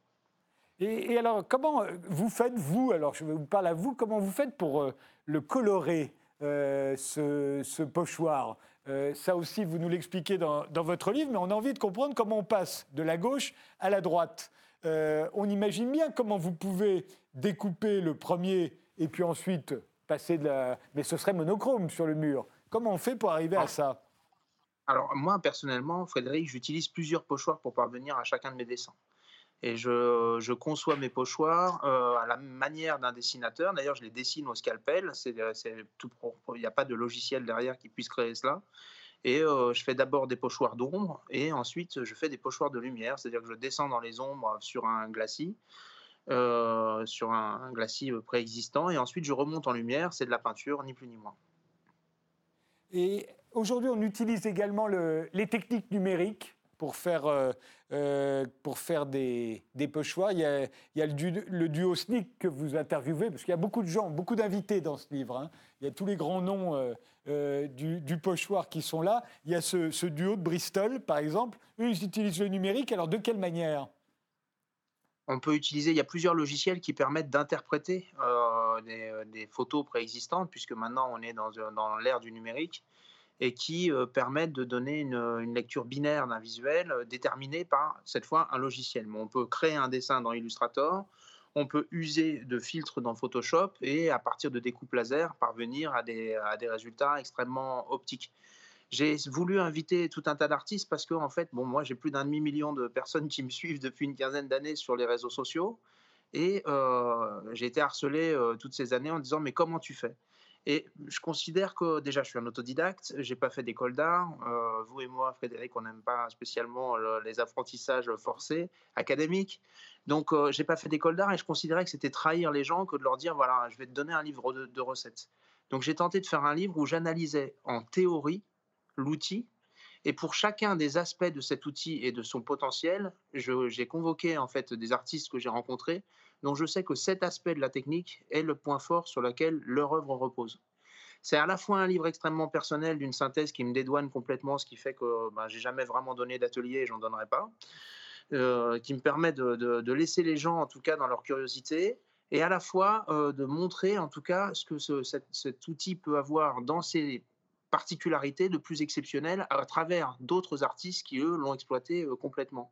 Et, alors, comment vous faites, vous, alors je vous parle à vous, comment vous faites pour le colorer, ce, pochoir? Euh, ça aussi, vous nous l'expliquez dans, votre livre, mais on a envie de comprendre comment on passe de la gauche à la droite. Euh, on imagine bien comment vous pouvez découper le premier et puis ensuite passer de la... Mais ce serait monochrome sur le mur. Comment on fait pour arriver à ça? Alors moi, personnellement, Frédéric, j'utilise plusieurs pochoirs pour parvenir à chacun de mes dessins. Et je, conçois mes pochoirs à la manière d'un dessinateur. D'ailleurs, je les dessine au scalpel. Tout Il n'y a pas de logiciel derrière qui puisse créer cela. Et je fais d'abord des pochoirs d'ombre et ensuite je fais des pochoirs de lumière, c'est-à-dire que je descends dans les ombres sur un glacis, sur un, glacis préexistant, et ensuite je remonte en lumière, c'est de la peinture, ni plus ni moins. Et aujourd'hui, on utilise également les techniques numériques pour faire, euh, euh, pour faire des, pochoirs. Il y a, il y a le, duo SNIC que vous interviewez, parce qu'il y a beaucoup de gens, beaucoup d'invités dans ce livre. Hein. Il y a tous les grands noms euh, du, du, pochoir qui sont là. Il y a ce, duo de Bristol, par exemple. Eux, ils utilisent le numérique. Alors, de quelle manière? On peut utiliser, il y a plusieurs logiciels qui permettent d'interpréter des, des, photos préexistantes, puisque maintenant on est dans, dans l'ère du numérique et qui euh, permettent de donner une, lecture binaire d'un visuel euh, déterminé par, cette fois, un logiciel. on peut créer un dessin dans Illustrator, on peut user de filtres dans Photoshop et à partir de découpes laser parvenir à des, à des résultats extrêmement optiques. J'ai voulu inviter tout un tas d'artistes parce que, en fait, bon, moi, j'ai plus d'un demi-million de personnes qui me suivent depuis une quinzaine d'années sur les réseaux sociaux. Et euh, j'ai été harcelé toutes ces années en disant Mais comment tu fais? Et je considère que déjà, je suis un autodidacte, j'ai pas fait d'école d'art. Euh, vous et moi, Frédéric, on n'aime pas spécialement les apprentissages forcés, académiques. Donc, je euh, j'ai pas fait d'école d'art et je considérais que c'était trahir les gens que de leur dire voilà, je vais te donner un livre de, recettes. Donc, j'ai tenté de faire un livre où j'analysais en théorie l'outil et pour chacun des aspects de cet outil et de son potentiel, j'ai convoqué en fait des artistes que j'ai rencontrés dont je sais que cet aspect de la technique est le point fort sur lequel leur œuvre repose. C'est à la fois un livre extrêmement personnel d'une synthèse qui me dédouane complètement, ce qui fait que ben, j'ai jamais vraiment donné d'atelier et j'en donnerai pas, euh, qui me permet de, laisser les gens en tout cas dans leur curiosité et à la fois euh, de montrer en tout cas ce que cet, outil peut avoir dans ses particularités de plus exceptionnelles à travers d'autres artistes qui eux l'ont exploité euh, complètement.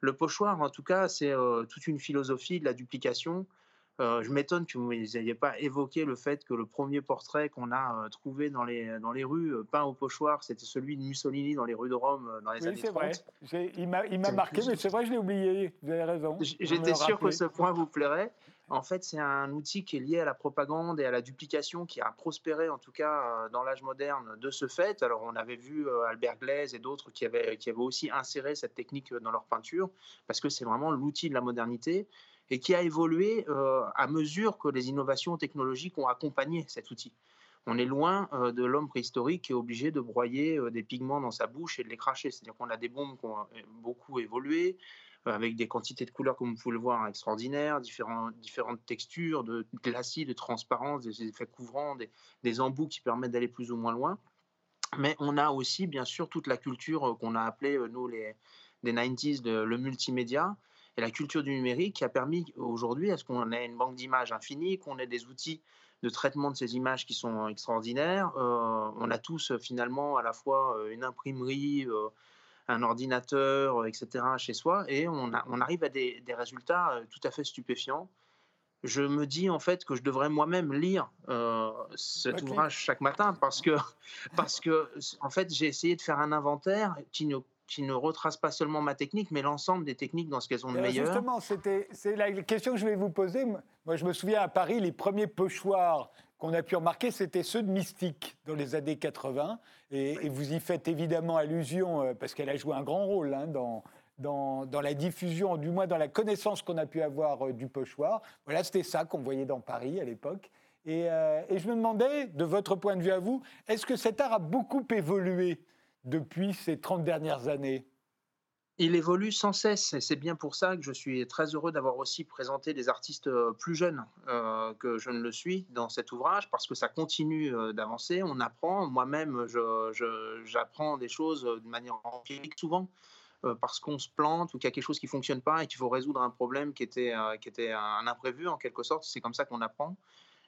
Le pochoir, en tout cas, c'est toute une philosophie de la duplication. je m'étonne que vous n'ayez pas évoqué le fait que le premier portrait qu'on a trouvé dans les, dans les rues, peint au pochoir, c'était celui de Mussolini dans les rues de Rome dans les années 30. Vrai. Il m'a marqué, mais c'est vrai, je l'ai oublié. Vous avez raison. J'étais sûr que ce point vous plairait. En fait, c'est un outil qui est lié à la propagande et à la duplication qui a prospéré, en tout cas euh, dans l'âge moderne, de ce fait. Alors, on avait vu euh, Albert Glaise et d'autres qui avaient, aussi inséré cette technique dans leur peinture, parce que c'est vraiment l'outil de la modernité et qui a évolué euh, à mesure que les innovations technologiques ont accompagné cet outil. On est loin de l'homme préhistorique qui est obligé de broyer des pigments dans sa bouche et de les cracher. C'est-à-dire qu'on a des bombes qui ont beaucoup évolué, euh, avec des quantités de couleurs, comme vous pouvez le voir, extraordinaires, différentes textures, de glacis, de transparence, des effets couvrants, des, embouts qui permettent d'aller plus ou moins loin. Mais on a aussi, bien sûr, toute la culture euh, qu'on a appelée, euh, nous, les, des 90s, le multimédia, et la culture du numérique qui a permis aujourd'hui à ce qu'on ait une banque d'images infinie, qu'on ait des outils de traitement de ces images qui sont extraordinaires. on a tous finalement à la fois une imprimerie, un ordinateur, etc. chez soi, et on, on arrive à des, résultats euh, tout à fait stupéfiants. Je me dis en fait que je devrais moi-même lire euh, cet ouvrage chaque matin parce que, (laughs) parce que en fait, j'ai essayé de faire un inventaire qui ne, qui ne retrace pas seulement ma technique, mais l'ensemble des techniques dans ce qu'elles ont de meilleur. Justement, c'est la question que je vais vous poser. Moi, je me souviens à Paris, les premiers pochoirs qu'on a pu remarquer, c'était ceux de Mystique dans les années 80. Et, vous y faites évidemment allusion, euh, parce qu'elle a joué un grand rôle hein, dans, dans, la diffusion, du moins dans la connaissance qu'on a pu avoir euh, du pochoir. Voilà, c'était ça qu'on voyait dans Paris à l'époque. Et, euh, et, je me demandais, de votre point de vue à vous, est-ce que cet art a beaucoup évolué depuis ces 30 dernières années? Il évolue sans cesse et c'est bien pour ça que je suis très heureux d'avoir aussi présenté des artistes euh, plus jeunes euh, que je ne le suis dans cet ouvrage parce que ça continue euh, d'avancer, on apprend, moi-même j'apprends des choses de manière empirique souvent parce qu'on se plante ou qu'il y a quelque chose qui ne fonctionne pas et qu'il faut résoudre un problème qui était, qui était un imprévu en quelque sorte, c'est comme ça qu'on apprend.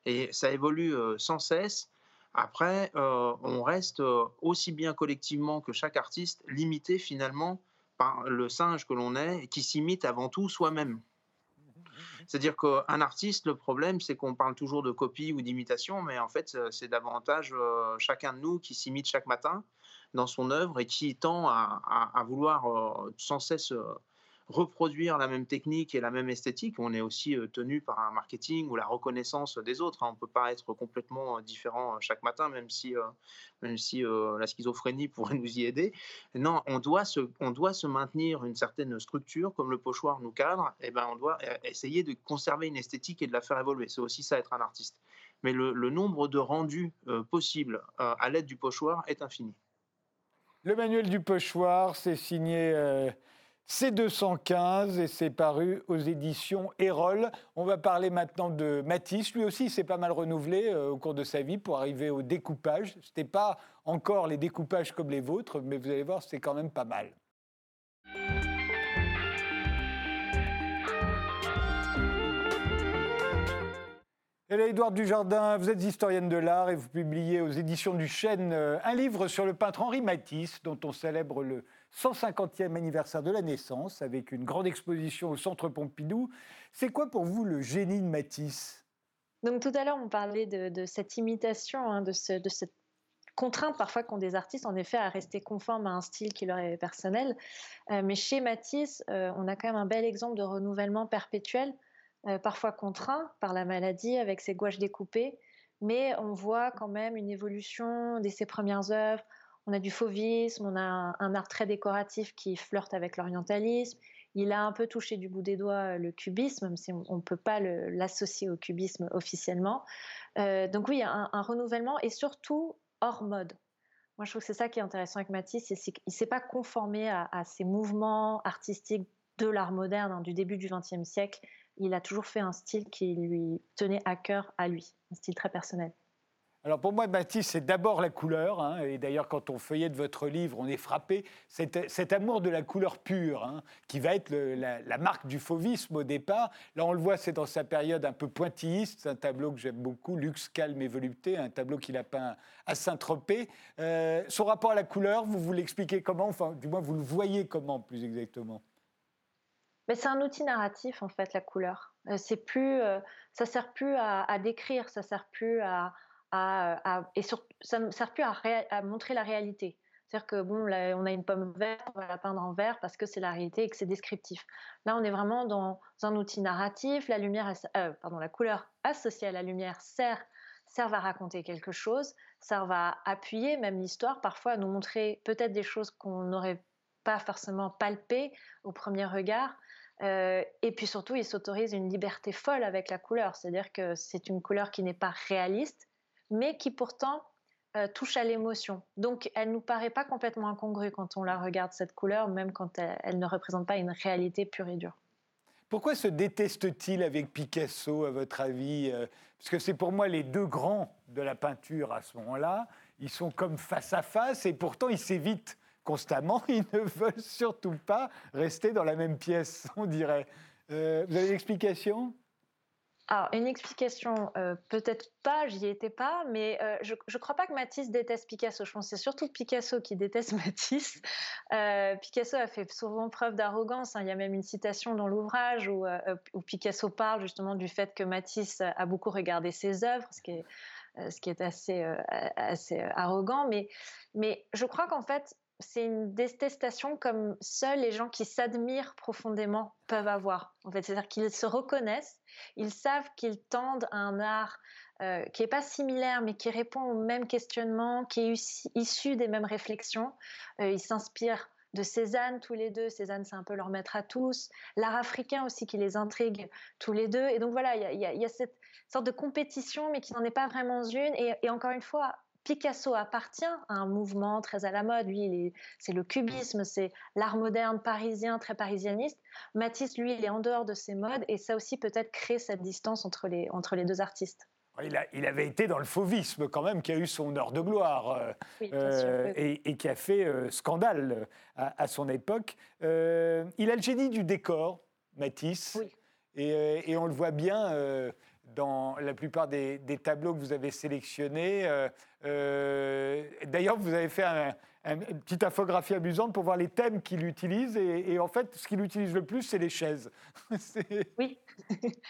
Et ça évolue sans cesse. Après, on reste aussi bien collectivement que chaque artiste limité finalement le singe que l'on est, qui s'imite avant tout soi-même. C'est-à-dire qu'un artiste, le problème, c'est qu'on parle toujours de copie ou d'imitation, mais en fait, euh, c'est davantage euh, chacun de nous qui s'imite chaque matin dans son œuvre et qui tend à, vouloir euh, sans cesse reproduire la même technique et la même esthétique. On est aussi tenu par un marketing ou la reconnaissance des autres. Hein. On ne peut pas être complètement différent chaque matin, même si, même si la schizophrénie (laughs) pourrait nous y aider. Non, on doit, se, on doit se maintenir une certaine structure, comme le pochoir nous cadre, et ben on doit essayer de conserver une esthétique et de la faire évoluer. C'est aussi ça être un artiste. Mais le, nombre de rendus possibles à l'aide du pochoir est infini. Le manuel du pochoir, c'est signé euh, C215 et c'est paru aux éditions Erol. On va parler maintenant de Matisse. Lui aussi, s'est pas mal renouvelé euh, au cours de sa vie pour arriver au découpage. Ce n'était pas encore les découpages comme les vôtres, mais vous allez voir, c'est quand même pas mal. Édouard Dujardin, vous êtes historienne de l'art et vous publiez aux éditions du Chêne euh, un livre sur le peintre Henri Matisse, dont on célèbre le 150e anniversaire de la naissance avec une grande exposition au Centre Pompidou. C'est quoi pour vous le génie de Matisse? Donc tout à l'heure, on parlait de, cette imitation, hein, de, cette contrainte parfois qu'ont des artistes, en effet, à rester conformes à un style qui leur est personnel. Euh, mais chez Matisse, euh, on a quand même un bel exemple de renouvellement perpétuel euh, parfois contraint par la maladie avec ses gouaches découpées, mais on voit quand même une évolution dès ses premières œuvres. On a du fauvisme, on a un, art très décoratif qui flirte avec l'orientalisme. Il a un peu touché du bout des doigts le cubisme, même si on ne peut pas l'associer au cubisme officiellement. Euh, donc oui, un, un renouvellement et surtout hors mode. Moi, je trouve que c'est ça qui est intéressant avec Matisse, c'est qu'il ne s'est pas conformé à, ces mouvements artistiques de l'art moderne hein, du début du XXe siècle il a toujours fait un style qui lui tenait à cœur à lui, un style très personnel. Alors pour moi, Matisse, c'est d'abord la couleur. Hein, et d'ailleurs, quand on feuillette votre livre, on est frappé. Cet, amour de la couleur pure, hein, qui va être la, marque du fauvisme au départ. Là, on le voit, c'est dans sa période un peu pointilliste. C'est un tableau que j'aime beaucoup, Luxe, calme et volupté, un tableau qu'il a peint à Saint-Tropez. Euh, son rapport à la couleur, vous vous l'expliquez comment? Enfin, du moins, vous le voyez comment, plus exactement? Mais c'est un outil narratif en fait la couleur. Euh, c'est plus, euh, ça sert plus à, décrire, ça sert plus à, et ça ne sert plus à, montrer la réalité. C'est-à-dire que bon, on a une pomme verte, on va la peindre en vert parce que c'est la réalité et que c'est descriptif. Là, on est vraiment dans un outil narratif. La lumière, euh, pardon, la couleur associée à la lumière sert, sert à raconter quelque chose, ça va appuyer même l'histoire, parfois à nous montrer peut-être des choses qu'on n'aurait pas forcément palpées au premier regard. Euh, et puis surtout, il s'autorise une liberté folle avec la couleur, c'est-à-dire que c'est une couleur qui n'est pas réaliste, mais qui pourtant euh, touche à l'émotion. Donc, elle nous paraît pas complètement incongrue quand on la regarde cette couleur, même quand elle, ne représente pas une réalité pure et dure. Pourquoi se déteste-t-il avec Picasso, à votre avis euh, Parce que c'est pour moi les deux grands de la peinture à ce moment-là. Ils sont comme face à face et pourtant ils s'évitent constamment, (laughs) ils ne veulent surtout pas rester dans la même pièce, on dirait. Euh, vous avez une explication? Alors, une explication, euh, peut-être pas, j'y étais pas, mais euh, je ne crois pas que Matisse déteste Picasso. Je pense que c'est surtout Picasso qui déteste (laughs) Matisse. Picasso a fait souvent preuve d'arrogance. Hein. Il y a même une citation dans l'ouvrage où, Picasso parle justement du fait que Matisse a beaucoup regardé ses œuvres, ce qui est, assez, arrogant. Mais je crois qu'en fait, c'est une détestation comme seuls les gens qui s'admirent profondément peuvent avoir. En fait, c'est-à-dire qu'ils se reconnaissent, ils savent qu'ils tendent à un art euh, qui n'est pas similaire, mais qui répond aux mêmes questionnements, qui est issu des mêmes réflexions. Euh, ils s'inspirent de Cézanne tous les deux. Cézanne, c'est un peu leur maître à tous. L'art africain aussi qui les intrigue tous les deux. Et donc voilà, il y, a cette sorte de compétition, mais qui n'en est pas vraiment une. et encore une fois, Picasso appartient à un mouvement très à la mode. Lui, c'est le cubisme, c'est l'art moderne parisien, très parisianiste. Matisse, lui, il est en dehors de ces modes et ça aussi peut-être crée cette distance entre les, entre les deux artistes. Il, avait été dans le fauvisme quand même, qui a eu son heure de gloire euh, euh, et, qui a fait euh, scandale à, son époque. il a le génie du décor, Matisse, et, et, on le voit bien dans la plupart des, tableaux que vous avez sélectionnés. Euh, euh, d'ailleurs, vous avez fait une petite infographie amusante pour voir les thèmes qu'il utilise. Et, en fait, ce qu'il utilise le plus, c'est les chaises. (laughs) oui. (laughs)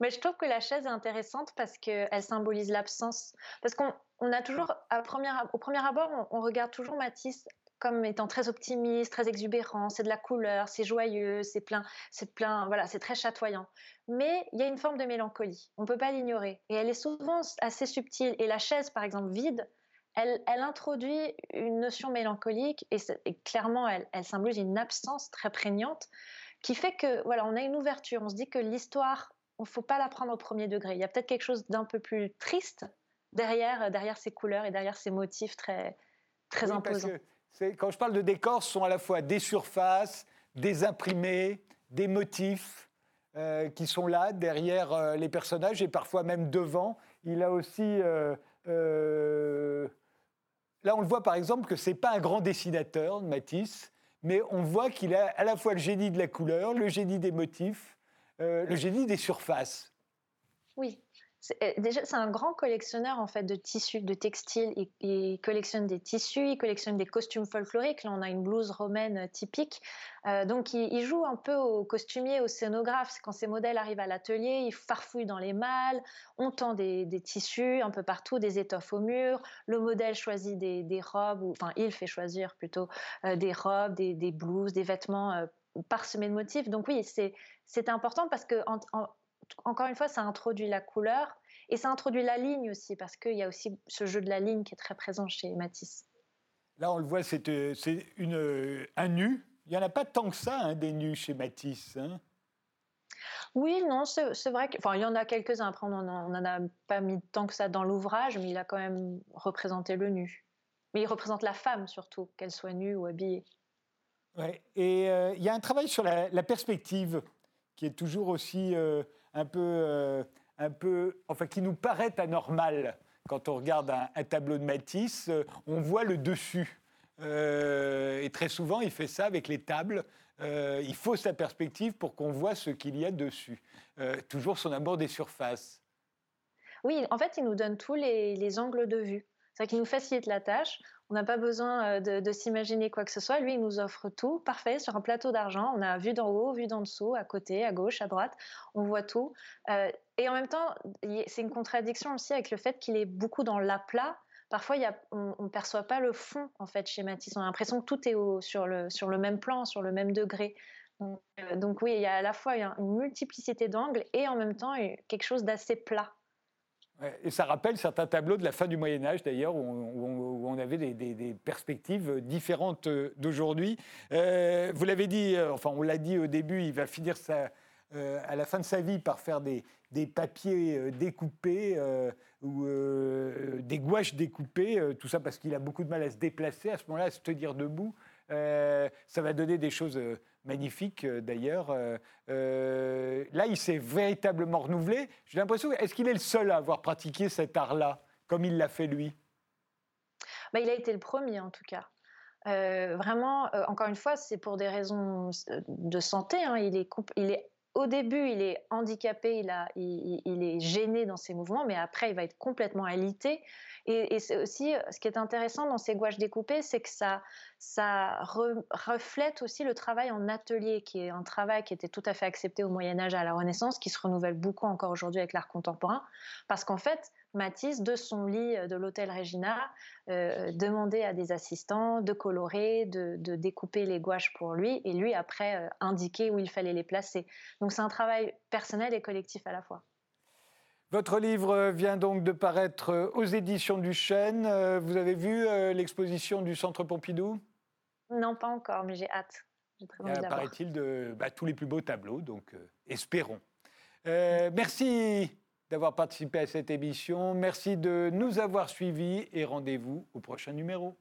Mais je trouve que la chaise est intéressante parce qu'elle symbolise l'absence. Parce qu'on a toujours, au premier abord, on, regarde toujours Matisse comme étant très optimiste, très exubérant, c'est de la couleur, c'est joyeux, c'est plein, c'est plein, voilà, c'est très chatoyant. Mais il y a une forme de mélancolie, on ne peut pas l'ignorer. Et elle est souvent assez subtile. Et la chaise, par exemple, vide, elle, elle introduit une notion mélancolique et, clairement, elle, elle symbolise une absence très prégnante qui fait que, voilà, on a une ouverture. On se dit que l'histoire, il ne faut pas la prendre au premier degré. Il y a peut-être quelque chose d'un peu plus triste derrière, derrière ces couleurs et derrière ces motifs très, très imposants quand je parle de décors, ce sont à la fois des surfaces, des imprimés, des motifs euh, qui sont là derrière euh, les personnages et parfois même devant. Il a aussi euh, là, on le voit par exemple que c'est pas un grand dessinateur, Matisse, mais on voit qu'il a à la fois le génie de la couleur, le génie des motifs, le génie des surfaces. Oui, déjà, c'est un grand collectionneur en fait de tissus, de textiles. Il, collectionne des tissus, il collectionne des costumes folkloriques. Là, on a une blouse romaine euh, typique. Euh, donc, il, joue un peu au costumier, au scénographe. Quand ces modèles arrivent à l'atelier, il farfouille dans les malles. On tend des, tissus un peu partout, des étoffes au mur. Le modèle choisit des, robes, ou, enfin, il fait choisir plutôt des robes, des, des, blouses, des vêtements parsemés de motifs. Donc, oui, c'est important parce que encore une fois, ça introduit la couleur et ça introduit la ligne aussi, parce qu'il y a aussi ce jeu de la ligne qui est très présent chez Matisse. Là, on le voit, c'est euh, euh, un nu. Il n'y en a pas tant que ça, hein, des nus chez Matisse. Hein. oui, non, c'est vrai qu'il y en a quelques-uns. Après, on n'en a pas mis tant que ça dans l'ouvrage, mais il a quand même représenté le nu. Mais il représente la femme surtout, qu'elle soit nue ou habillée. Ouais. Et euh, il y a un travail sur la, perspective qui est toujours aussi un peu, euh, un peu, enfin, qui nous paraît anormal quand on regarde un, tableau de Matisse. Euh, on voit le dessus. Euh, et très souvent, il fait ça avec les tables. il faut sa perspective pour qu'on voit ce qu'il y a dessus. toujours son amour des surfaces. Oui, en fait, il nous donne tous les, les angles de vue. C'est qu'il nous facilite la tâche. On n'a pas besoin euh, de, s'imaginer quoi que ce soit. Lui, il nous offre tout, parfait, sur un plateau d'argent. On a vue d'en haut, vue d'en dessous, à côté, à gauche, à droite. On voit tout. Euh, et en même temps, c'est une contradiction aussi avec le fait qu'il est beaucoup dans l'aplat. Parfois, on ne perçoit pas le fond, en fait, chez Matisse. On a l'impression que tout est sur, le, même plan, sur le même degré. Donc, euh, donc oui, il y a à la fois une multiplicité d'angles et en même temps quelque chose d'assez plat. Et ça rappelle certains tableaux de la fin du Moyen Âge, d'ailleurs, où, on avait des, perspectives différentes euh, d'aujourd'hui. Euh, vous l'avez dit, euh, enfin on l'a dit au début, il va finir à la fin de sa vie par faire des, papiers découpés ou des gouaches découpées, tout ça parce qu'il a beaucoup de mal à se déplacer, à ce moment-là, à se tenir debout. Ça va donner des choses euh, d'ailleurs. Euh, euh, là, il s'est véritablement renouvelé. J'ai l'impression, est-ce qu'il est le seul à avoir pratiqué cet art-là, comme il l'a fait lui? Bah, Il a été le premier en tout cas. vraiment, encore une fois, c'est pour des raisons de santé. Hein. il est au début, il est handicapé, il, est gêné dans ses mouvements, mais après, il va être complètement alité. Et, c'est aussi ce qui est intéressant dans ces gouaches découpées, c'est que ça, ça reflète aussi le travail en atelier, qui est un travail qui était tout à fait accepté au Moyen Âge à la Renaissance, qui se renouvelle beaucoup encore aujourd'hui avec l'art contemporain, parce qu'en fait, Matisse, de son lit de l'hôtel Regina, euh, demandait à des assistants de colorer, de, découper les gouaches pour lui, et lui après euh, indiquer où il fallait les placer. Donc c'est un travail personnel et collectif à la fois. Votre livre vient donc de paraître aux éditions du Chêne. Euh, vous avez vu l'exposition du Centre Pompidou? Non, pas encore, mais j'ai hâte. Paraît-il de bah, tous les plus beaux tableaux, donc espérons. merci d'avoir participé à cette émission. Merci de nous avoir suivis et rendez-vous au prochain numéro.